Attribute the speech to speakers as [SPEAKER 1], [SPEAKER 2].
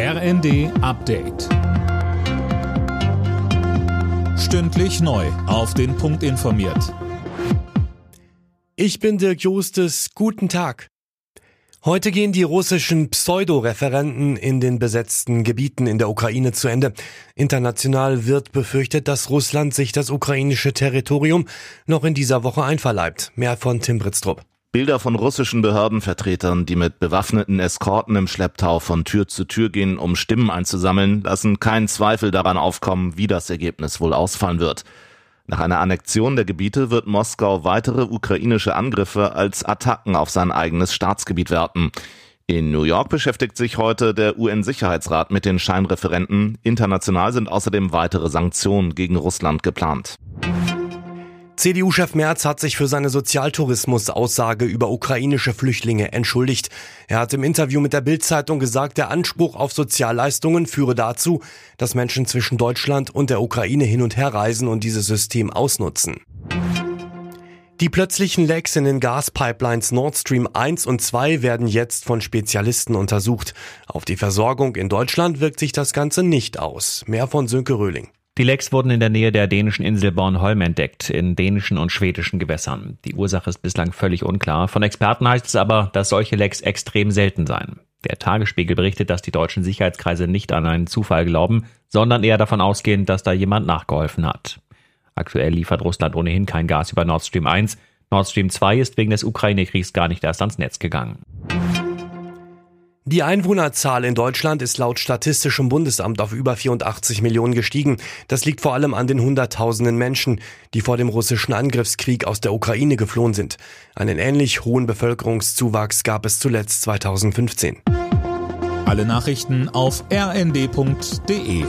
[SPEAKER 1] RND Update. Stündlich neu. Auf den Punkt informiert.
[SPEAKER 2] Ich bin Dirk Justes. Guten Tag. Heute gehen die russischen Pseudo-Referenten in den besetzten Gebieten in der Ukraine zu Ende. International wird befürchtet, dass Russland sich das ukrainische Territorium noch in dieser Woche einverleibt. Mehr von Tim Britztrup.
[SPEAKER 3] Bilder von russischen Behördenvertretern, die mit bewaffneten Eskorten im Schlepptau von Tür zu Tür gehen, um Stimmen einzusammeln, lassen keinen Zweifel daran aufkommen, wie das Ergebnis wohl ausfallen wird. Nach einer Annexion der Gebiete wird Moskau weitere ukrainische Angriffe als Attacken auf sein eigenes Staatsgebiet werten. In New York beschäftigt sich heute der UN-Sicherheitsrat mit den Scheinreferenten. International sind außerdem weitere Sanktionen gegen Russland geplant.
[SPEAKER 2] CDU-Chef Merz hat sich für seine Sozialtourismus-Aussage über ukrainische Flüchtlinge entschuldigt. Er hat im Interview mit der Bild-Zeitung gesagt, der Anspruch auf Sozialleistungen führe dazu, dass Menschen zwischen Deutschland und der Ukraine hin und her reisen und dieses System ausnutzen. Die plötzlichen Lecks in den Gaspipelines Nord Stream 1 und 2 werden jetzt von Spezialisten untersucht. Auf die Versorgung in Deutschland wirkt sich das Ganze nicht aus. Mehr von Sönke Röhling.
[SPEAKER 4] Die Lecks wurden in der Nähe der dänischen Insel Bornholm entdeckt, in dänischen und schwedischen Gewässern. Die Ursache ist bislang völlig unklar. Von Experten heißt es aber, dass solche Lecks extrem selten seien. Der Tagesspiegel berichtet, dass die deutschen Sicherheitskreise nicht an einen Zufall glauben, sondern eher davon ausgehen, dass da jemand nachgeholfen hat. Aktuell liefert Russland ohnehin kein Gas über Nord Stream 1. Nord Stream 2 ist wegen des Ukraine-Kriegs gar nicht erst ans Netz gegangen.
[SPEAKER 2] Die Einwohnerzahl in Deutschland ist laut Statistischem Bundesamt auf über 84 Millionen gestiegen. Das liegt vor allem an den Hunderttausenden Menschen, die vor dem russischen Angriffskrieg aus der Ukraine geflohen sind. Einen ähnlich hohen Bevölkerungszuwachs gab es zuletzt 2015.
[SPEAKER 1] Alle Nachrichten auf rnd.de